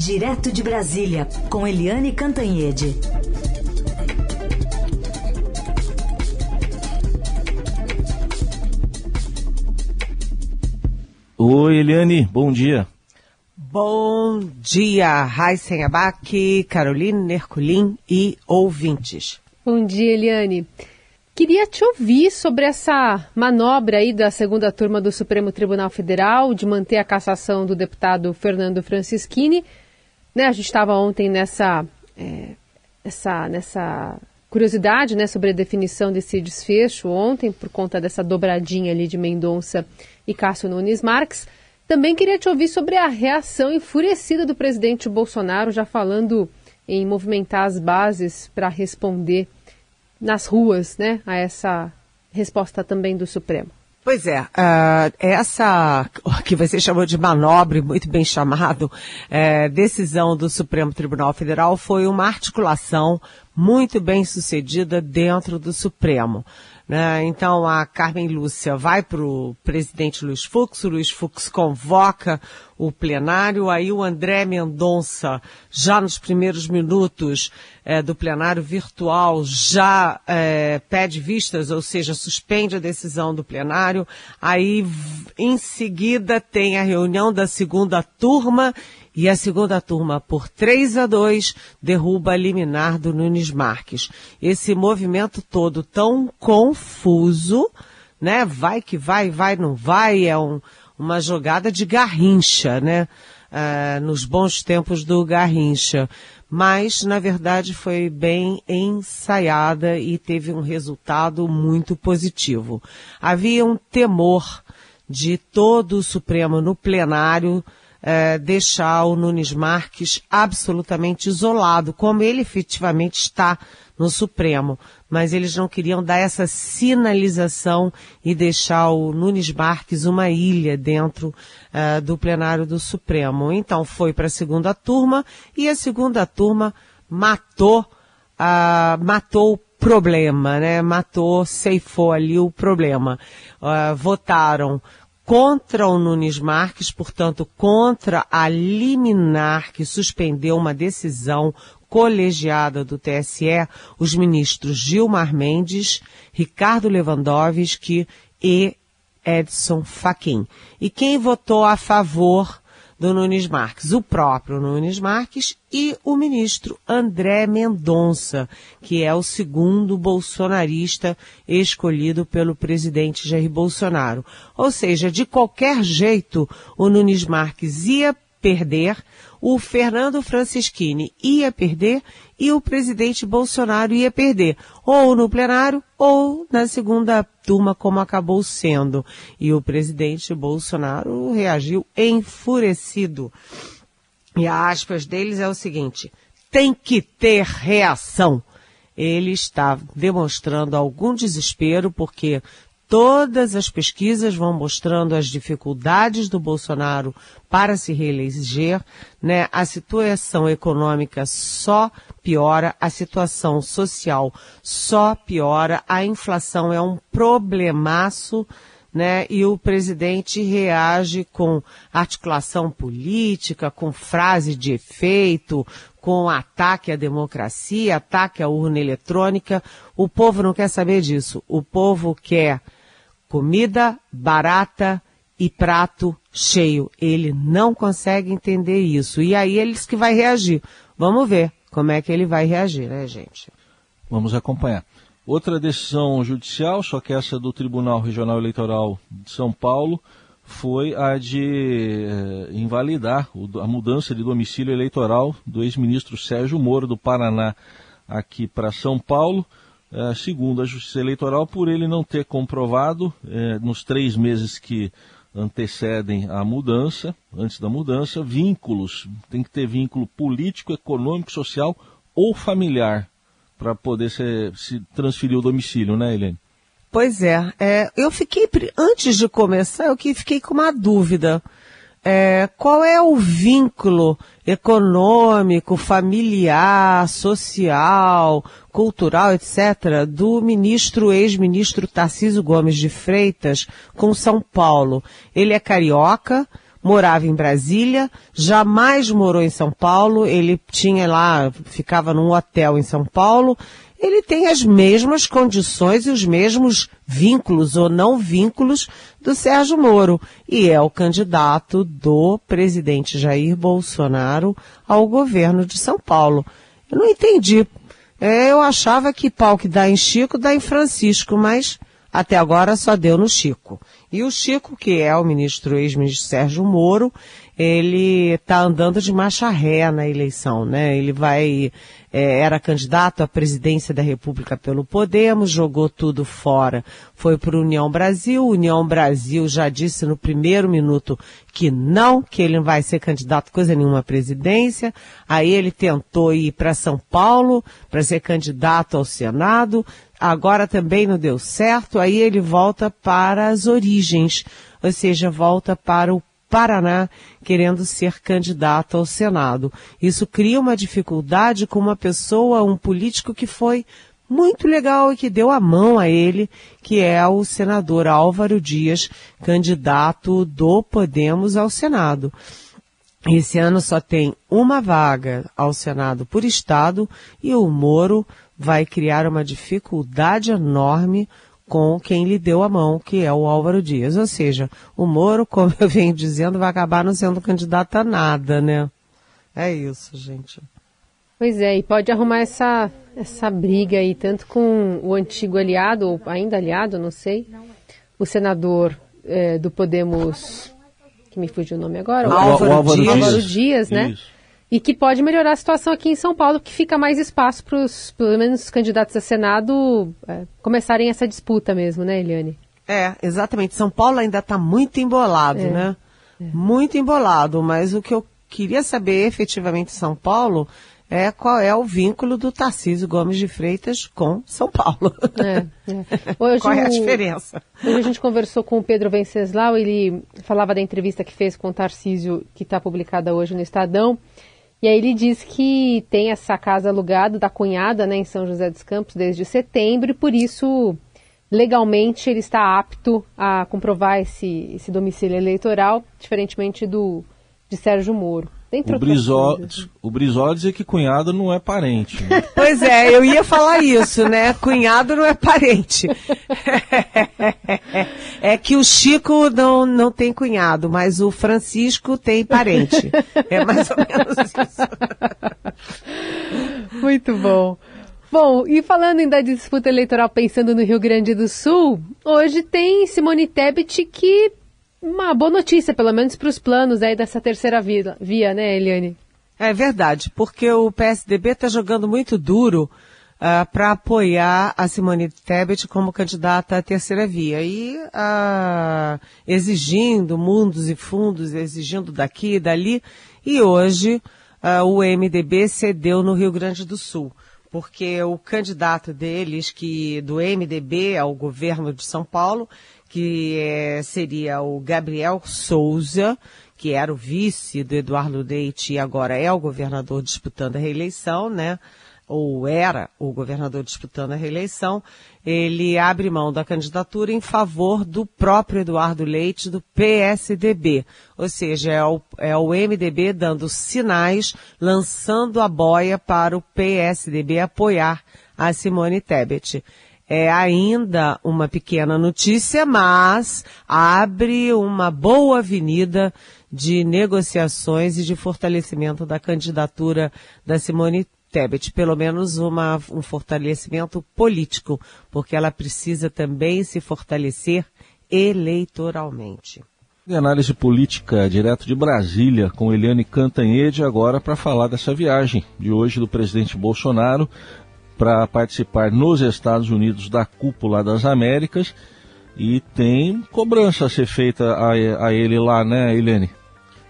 Direto de Brasília, com Eliane Cantanhede. Oi, Eliane, bom dia. Bom dia, Raíssen Abac, Caroline Herculin e ouvintes. Bom dia, Eliane. Queria te ouvir sobre essa manobra aí da segunda turma do Supremo Tribunal Federal de manter a cassação do deputado Fernando Francischini. Né, a gente estava ontem nessa, é, essa, nessa curiosidade né, sobre a definição desse desfecho ontem, por conta dessa dobradinha ali de Mendonça e Cássio Nunes Marques. Também queria te ouvir sobre a reação enfurecida do presidente Bolsonaro, já falando em movimentar as bases para responder nas ruas né, a essa resposta também do Supremo. Pois é, uh, essa que você chamou de manobra, muito bem chamado, é, decisão do Supremo Tribunal Federal foi uma articulação muito bem sucedida dentro do Supremo. Né? Então a Carmen Lúcia vai para o presidente Luiz Fux, o Luiz Fux convoca o plenário, aí o André Mendonça, já nos primeiros minutos é, do plenário virtual, já é, pede vistas, ou seja, suspende a decisão do plenário, aí em seguida tem a reunião da segunda turma e a segunda turma, por 3 a 2, derruba a liminar do Nunes Marques. Esse movimento todo tão confuso, né? Vai que vai, vai, não vai, é um, uma jogada de garrincha, né? Uh, nos bons tempos do Garrincha. Mas, na verdade, foi bem ensaiada e teve um resultado muito positivo. Havia um temor de todo o Supremo no plenário é, deixar o Nunes Marques absolutamente isolado, como ele efetivamente está no Supremo. Mas eles não queriam dar essa sinalização e deixar o Nunes Marques uma ilha dentro é, do plenário do Supremo. Então foi para a segunda turma e a segunda turma matou, matou o problema, né? Matou, ceifou ali o problema. Uh, votaram contra o Nunes Marques, portanto, contra a liminar que suspendeu uma decisão colegiada do TSE, os ministros Gilmar Mendes, Ricardo Lewandowski e Edson Fachin. E quem votou a favor do Nunes Marques, o próprio Nunes Marques e o ministro André Mendonça, que é o segundo bolsonarista escolhido pelo presidente Jair Bolsonaro. Ou seja, de qualquer jeito, o Nunes Marques ia perder, o Fernando Francischini ia perder e o presidente Bolsonaro ia perder, ou no plenário ou na segunda turma, como acabou sendo. E o presidente Bolsonaro reagiu enfurecido. E aspas deles é o seguinte: tem que ter reação. Ele está demonstrando algum desespero porque Todas as pesquisas vão mostrando as dificuldades do Bolsonaro para se reeleger, né? A situação econômica só piora, a situação social só piora, a inflação é um problemaço, né? E o presidente reage com articulação política, com frase de efeito, com ataque à democracia, ataque à urna eletrônica. O povo não quer saber disso. O povo quer comida barata e prato cheio. Ele não consegue entender isso. E aí eles que vai reagir. Vamos ver como é que ele vai reagir, né, gente? Vamos acompanhar. Outra decisão judicial, só que essa do Tribunal Regional Eleitoral de São Paulo, foi a de eh, invalidar a mudança de domicílio eleitoral do ex-ministro Sérgio Moro do Paraná aqui para São Paulo. É, segundo a Justiça Eleitoral, por ele não ter comprovado é, nos três meses que antecedem a mudança, antes da mudança, vínculos, tem que ter vínculo político, econômico, social ou familiar para poder ser, se transferir o domicílio, né, Helene? Pois é, é, eu fiquei, antes de começar, eu fiquei com uma dúvida. É, qual é o vínculo econômico, familiar, social, cultural, etc., do ministro, ex-ministro Tarcísio Gomes de Freitas com São Paulo? Ele é carioca, morava em Brasília, jamais morou em São Paulo, ele tinha lá, ficava num hotel em São Paulo, ele tem as mesmas condições e os mesmos vínculos ou não vínculos do Sérgio Moro e é o candidato do presidente Jair Bolsonaro ao governo de São Paulo. Eu não entendi. É, eu achava que pau que dá em Chico dá em Francisco, mas até agora só deu no Chico. E o Chico, que é o ministro, ex-ministro Sérgio Moro, ele está andando de marcha ré na eleição, né? Ele vai, é, era candidato à presidência da República pelo Podemos, jogou tudo fora, foi para o União Brasil, União Brasil já disse no primeiro minuto que não, que ele não vai ser candidato coisa nenhuma à presidência, aí ele tentou ir para São Paulo para ser candidato ao Senado, agora também não deu certo, aí ele volta para as origens, ou seja, volta para o Paraná, querendo ser candidato ao Senado. Isso cria uma dificuldade com uma pessoa, um político que foi muito legal e que deu a mão a ele, que é o senador Álvaro Dias, candidato do Podemos ao Senado. Esse ano só tem uma vaga ao Senado por Estado e o Moro vai criar uma dificuldade enorme com quem lhe deu a mão, que é o Álvaro Dias. Ou seja, o Moro, como eu venho dizendo, vai acabar não sendo candidato a nada, né? É isso, gente. Pois é, e pode arrumar essa, essa briga aí, tanto com o antigo aliado, ou ainda aliado, não sei, o senador é, do Podemos, que me fugiu o nome agora, o, Álvaro, o Álvaro Dias, Álvaro Dias né? Isso e que pode melhorar a situação aqui em São Paulo, porque fica mais espaço para os, pelo menos, os candidatos a Senado é, começarem essa disputa mesmo, né, Eliane? É, exatamente. São Paulo ainda está muito embolado, é, né? É. Muito embolado, mas o que eu queria saber efetivamente em São Paulo é qual é o vínculo do Tarcísio Gomes de Freitas com São Paulo. É, é. Hoje, qual é a diferença? Hoje a gente conversou com o Pedro Venceslau, ele falava da entrevista que fez com o Tarcísio, que está publicada hoje no Estadão, e aí ele diz que tem essa casa alugada da cunhada, né, em São José dos Campos desde setembro e por isso legalmente ele está apto a comprovar esse, esse domicílio eleitoral, diferentemente do de Sérgio Moro. O Brizola, o Brizola diz que cunhado não é parente. Né? Pois é, eu ia falar isso, né? Cunhado não é parente. É que o Chico não, não tem cunhado, mas o Francisco tem parente. É mais ou menos isso. Muito bom. Bom, e falando ainda de disputa eleitoral, pensando no Rio Grande do Sul, hoje tem Simone Tebet que uma boa notícia, pelo menos para os planos aí dessa terceira via, via, né, Eliane? É verdade, porque o PSDB está jogando muito duro uh, ah, para apoiar a Simone Tebet como candidata à terceira via e uh, exigindo mundos e fundos, exigindo daqui e dali. E hoje uh, o MDB cedeu no Rio Grande do Sul, porque o candidato deles, que do MDB ao governo de São Paulo, que é, seria o Gabriel Souza, que era o vice do Eduardo Leite e agora é o governador disputando a reeleição, né? Ou era o governador disputando a reeleição, ele abre mão da candidatura em favor do próprio Eduardo Leite do PSDB. Ou seja, é o, é o MDB dando sinais, lançando a boia para o PSDB apoiar a Simone Tebet é ainda uma pequena notícia, mas abre uma boa avenida de negociações e de fortalecimento da candidatura da Simone Tebet, pelo menos uma, um fortalecimento político, porque ela precisa também se fortalecer eleitoralmente. E análise política direto de Brasília com Eliane Cantanhede agora para falar dessa viagem de hoje do presidente Bolsonaro para participar nos Estados Unidos da Cúpula das Américas e tem cobrança a ser feita a, a ele lá, né, Helene?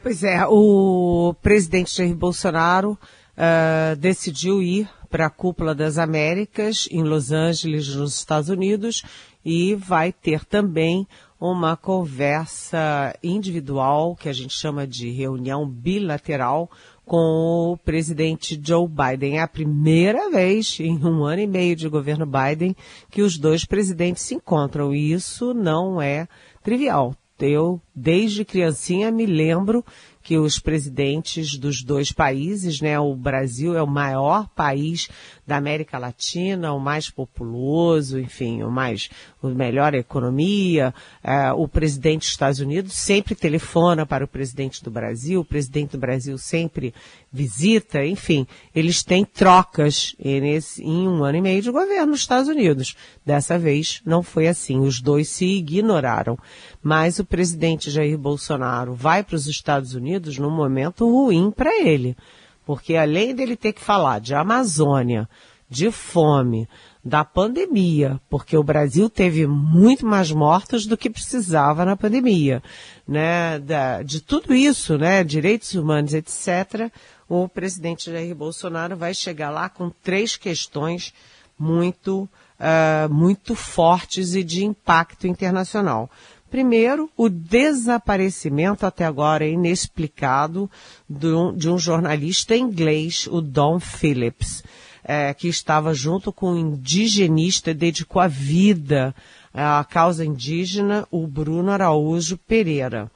Pois é, o presidente Jair Bolsonaro uh, decidiu ir para a Cúpula das Américas em Los Angeles, nos Estados Unidos, e vai ter também uma conversa individual, que a gente chama de reunião bilateral, com o presidente Joe Biden. É a primeira vez em um ano e meio de governo Biden que os dois presidentes se encontram. E isso não é trivial. Eu desde criancinha me lembro que os presidentes dos dois países, né, o Brasil é o maior país da América Latina, o mais populoso, enfim, o mais, o melhor economia. É, o presidente dos Estados Unidos sempre telefona para o presidente do Brasil, o presidente do Brasil sempre visita, enfim, eles têm trocas nesse, em um ano e meio de governo nos Estados Unidos. Dessa vez não foi assim, os dois se ignoraram. Mas o presidente Jair Bolsonaro vai para os Estados Unidos num momento ruim para ele. Porque além dele ter que falar de Amazônia, de fome, da pandemia, porque o Brasil teve muito mais mortos do que precisava na pandemia, né? Da, de tudo isso, né? Direitos humanos, etc. O presidente Jair Bolsonaro vai chegar lá com três questões muito, uh, muito fortes e de impacto internacional. Primeiro, o desaparecimento até agora inexplicado de um, de um jornalista inglês, o Don Phillips, é, que estava junto com um indigenista, dedicou a vida à causa indígena, o Bruno Araújo Pereira.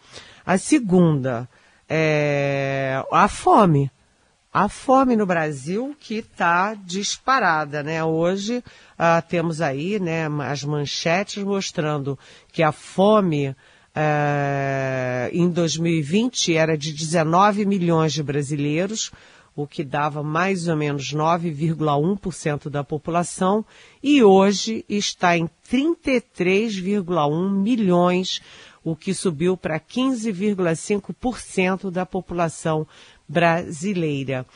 A segunda, é, a fome a fome no Brasil que está disparada, né? Hoje uh, temos aí, né, as manchetes mostrando que a fome uh, em 2020 era de 19 milhões de brasileiros, o que dava mais ou menos 9,1% da população, e hoje está em 33,1 milhões, o que subiu para 15,5% da população brasileira.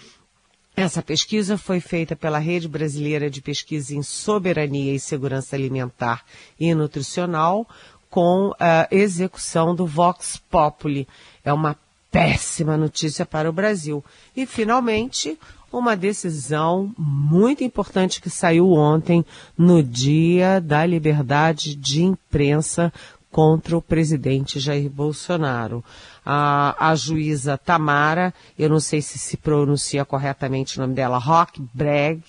Essa pesquisa foi feita pela Rede Brasileira de Pesquisa em Soberania e Segurança Alimentar e Nutricional, com a execução do Vox Populi. É uma péssima notícia para o Brasil. E, finalmente, uma decisão muito importante que saiu ontem, no Dia da Liberdade de Imprensa, contra o presidente Jair Bolsonaro. A, a juíza Tamara, eu não sei se se pronuncia corretamente o nome dela, Rock Breg,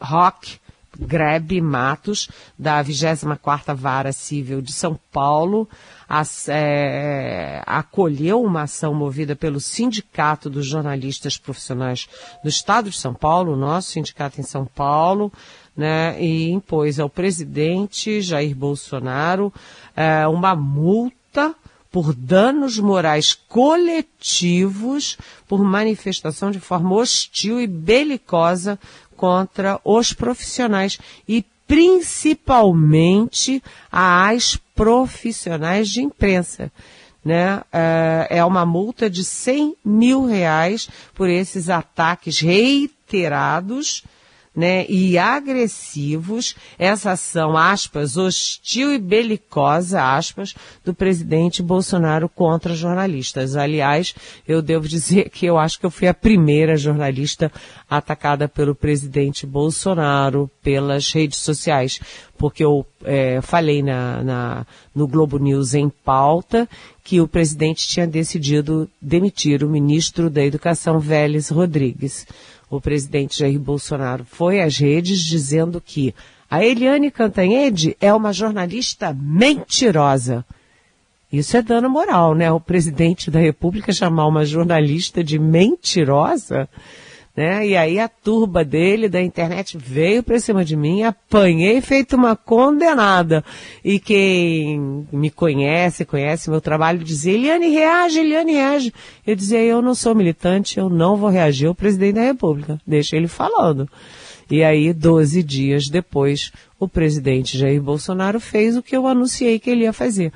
Rock Grebe Matos, da 24ª Vara Civil de São Paulo, as, é, acolheu uma ação movida pelo Sindicato dos Jornalistas Profissionais do Estado de São Paulo, nosso sindicato em São Paulo, né, e impôs ao presidente Jair Bolsonaro é, uma multa por danos morais coletivos por manifestação de forma hostil e belicosa contra os profissionais e principalmente às profissionais de imprensa. Né? É, é uma multa de 100 mil reais por esses ataques reiterados né, e agressivos essa ação, aspas, hostil e belicosa, aspas, do presidente Bolsonaro contra jornalistas. Aliás, eu devo dizer que eu acho que eu fui a primeira jornalista atacada pelo presidente Bolsonaro pelas redes sociais, porque eu é, falei na, na, no Globo News em pauta que o presidente tinha decidido demitir o ministro da Educação, Vélez Rodrigues o presidente Jair Bolsonaro foi às redes dizendo que a Eliane Cantanhede é uma jornalista mentirosa. Isso é dano moral, né? O presidente da República chamar uma jornalista de mentirosa né? E aí a turba dele da internet veio para cima de mim, apanhei feito uma condenada. E quem me conhece, conhece meu trabalho, dizia, Eliane reage, Eliane reage. Eu dizia, eu não sou militante, eu não vou reagir ao presidente da República. Deixa ele falando. E aí, 12 dias depois, o presidente Jair Bolsonaro fez o que eu anunciei que ele ia fazer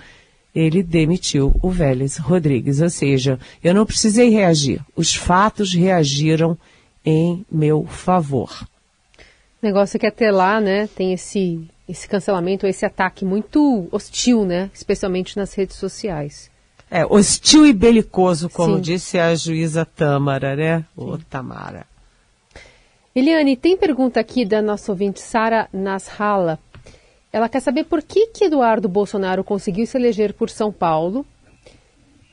ele demitiu o Vélez Rodrigues. Ou seja, eu não precisei reagir. Os fatos reagiram em meu favor. O negócio é que até lá, né, tem esse, esse cancelamento, esse ataque muito hostil, né, especialmente nas redes sociais. É, hostil e belicoso, como Sim. disse a juíza Tâmara, né, Ô, Tamara. Eliane, tem pergunta aqui da nossa ouvinte Sara Nasralla. Ela quer saber por que, que Eduardo Bolsonaro conseguiu se eleger por São Paulo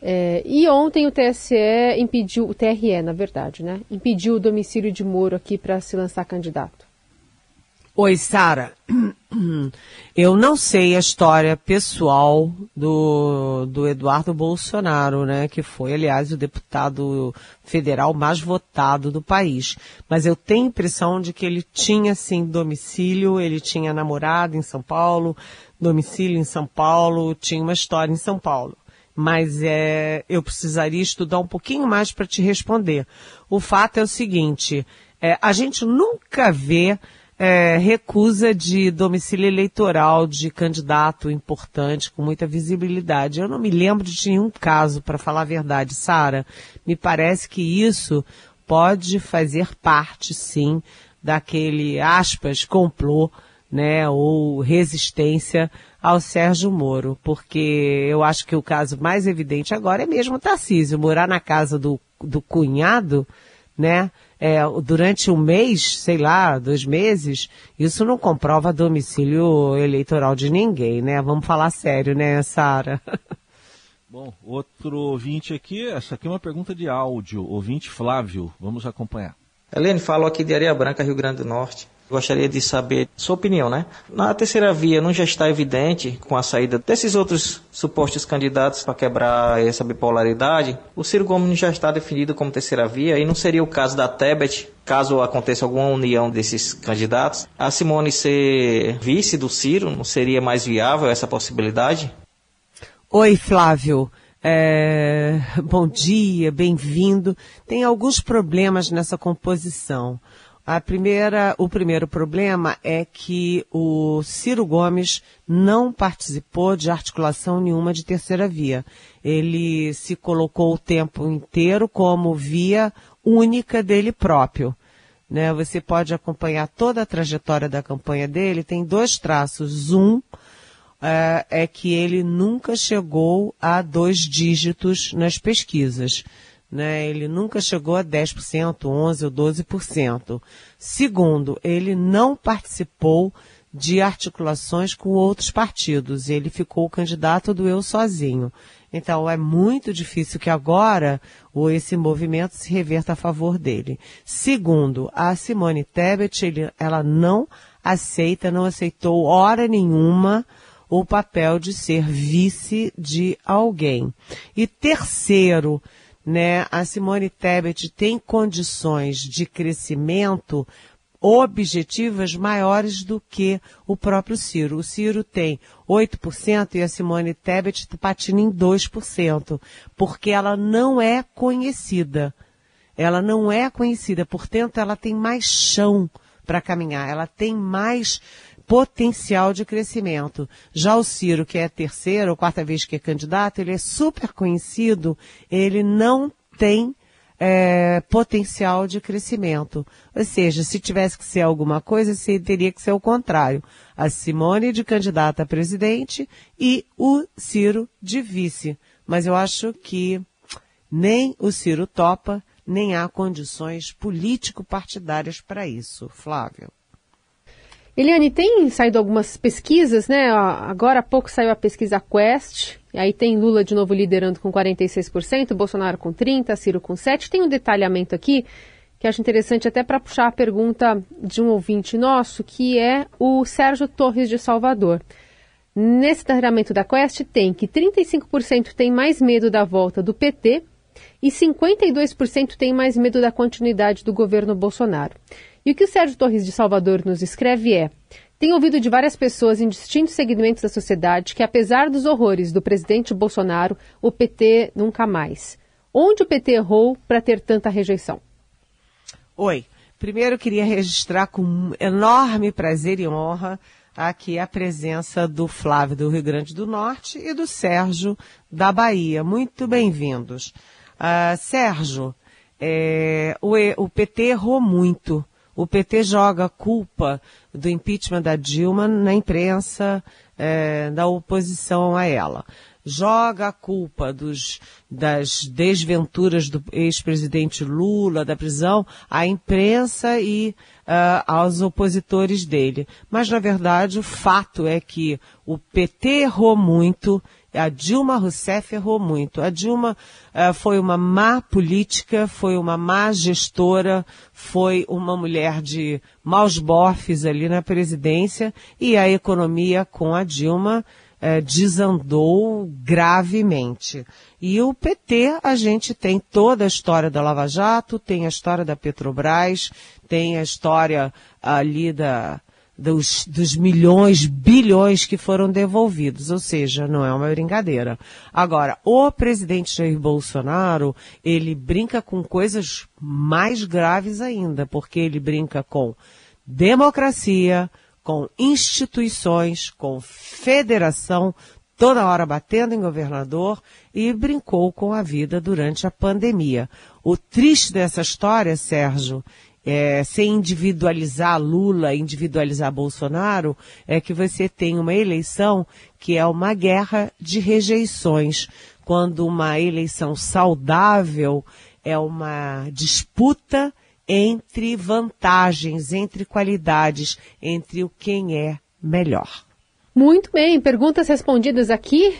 é, e ontem o TSE impediu, o TRE, na verdade, né? Impediu o domicílio de Moro aqui para se lançar candidato. Oi, Sara. Eu não sei a história pessoal do, do Eduardo Bolsonaro, né, que foi, aliás, o deputado federal mais votado do país. Mas eu tenho a impressão de que ele tinha, sim, domicílio, ele tinha namorado em São Paulo, domicílio em São Paulo, tinha uma história em São Paulo. Mas é, eu precisaria estudar um pouquinho mais para te responder. O fato é o seguinte, é, a gente nunca vê é, recusa de domicílio eleitoral de candidato importante com muita visibilidade. Eu não me lembro de nenhum caso, para falar a verdade, Sara. Me parece que isso pode fazer parte, sim, daquele aspas complô, né, ou resistência ao Sérgio Moro, porque eu acho que o caso mais evidente agora é mesmo o Tarcísio, morar na casa do, do cunhado, né, é, durante um mês, sei lá, dois meses, isso não comprova domicílio eleitoral de ninguém, né? Vamos falar sério, né, Sara? Bom, outro ouvinte aqui, essa aqui é uma pergunta de áudio, ouvinte Flávio, vamos acompanhar. Helene falou aqui de Areia Branca, Rio Grande do Norte. Gostaria de saber sua opinião, né? Na terceira via, não já está evidente, com a saída desses outros supostos candidatos para quebrar essa bipolaridade, o Ciro Gomes já está definido como terceira via e não seria o caso da Tebet, caso aconteça alguma união desses candidatos, a Simone ser vice do Ciro, não seria mais viável essa possibilidade? Oi, Flávio. É... Bom dia, bem-vindo. Tem alguns problemas nessa composição. A primeira, o primeiro problema é que o Ciro Gomes não participou de articulação nenhuma de terceira via. Ele se colocou o tempo inteiro como via única dele próprio. Né? Você pode acompanhar toda a trajetória da campanha dele, tem dois traços. Um é, é que ele nunca chegou a dois dígitos nas pesquisas né? Ele nunca chegou a 10%, 11% ou 12%. Segundo, ele não participou de articulações com outros partidos. Ele ficou o candidato do eu sozinho. Então é muito difícil que agora ou esse movimento se reverta a favor dele. Segundo, a Simone Tebet, ele, ela não aceita, não aceitou hora nenhuma o papel de ser vice de alguém. E terceiro, né, a Simone Tebet tem condições de crescimento objetivas maiores do que o próprio Ciro. O Ciro tem 8% e a Simone Tebet patina em 2%, porque ela não é conhecida. Ela não é conhecida, portanto, ela tem mais chão para caminhar, ela tem mais potencial de crescimento. Já o Ciro, que é a terceira ou quarta vez que é candidato, ele é super conhecido, ele não tem é, potencial de crescimento. Ou seja, se tivesse que ser alguma coisa, teria que ser o contrário. A Simone de candidata a presidente e o Ciro de vice. Mas eu acho que nem o Ciro topa, nem há condições político-partidárias para isso. Flávio. Eliane, tem saído algumas pesquisas, né? Agora há pouco saiu a pesquisa Quest, e aí tem Lula de novo liderando com 46%, Bolsonaro com 30%, Ciro com 7%. Tem um detalhamento aqui que acho interessante até para puxar a pergunta de um ouvinte nosso, que é o Sérgio Torres de Salvador. Nesse detalhamento da Quest tem que 35% tem mais medo da volta do PT e 52% tem mais medo da continuidade do governo Bolsonaro. E o que o Sérgio Torres de Salvador nos escreve é: tem ouvido de várias pessoas em distintos segmentos da sociedade que, apesar dos horrores do presidente Bolsonaro, o PT nunca mais. Onde o PT errou para ter tanta rejeição? Oi. Primeiro queria registrar com enorme prazer e honra aqui a presença do Flávio do Rio Grande do Norte e do Sérgio da Bahia. Muito bem-vindos. Uh, Sérgio, é, o, o PT errou muito o PT joga a culpa do impeachment da Dilma na imprensa é, da oposição a ela. Joga a culpa dos, das desventuras do ex-presidente Lula, da prisão, à imprensa e uh, aos opositores dele. Mas, na verdade, o fato é que o PT errou muito A Dilma Rousseff errou muito. A Dilma uh, foi uma má política, foi uma má gestora, foi uma mulher de maus bofes ali na presidência e a economia com a Dilma uh, desandou gravemente. E o PT, a gente tem toda a história da Lava Jato, tem a história da Petrobras, tem a história ali da, dos, dos milhões, bilhões que foram devolvidos. Ou seja, não é uma brincadeira. Agora, o presidente Jair Bolsonaro, ele brinca com coisas mais graves ainda, porque ele brinca com democracia, com instituições, com federação, toda hora batendo em governador e brincou com a vida durante a pandemia. O triste dessa história, Sérgio, é, sem individualizar Lula, individualizar Bolsonaro, é que você tem uma eleição que é uma guerra de rejeições, quando uma eleição saudável é uma disputa entre vantagens, entre qualidades, entre o quem é melhor. Muito bem, perguntas respondidas aqui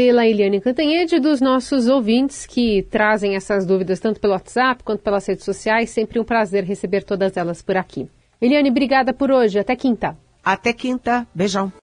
pela Eliane Cantanhede dos nossos ouvintes que trazem essas dúvidas tanto pelo WhatsApp quanto pelas redes sociais. Sempre um prazer receber todas elas por aqui. Eliane, obrigada por hoje. Até quinta. Até quinta. Beijão.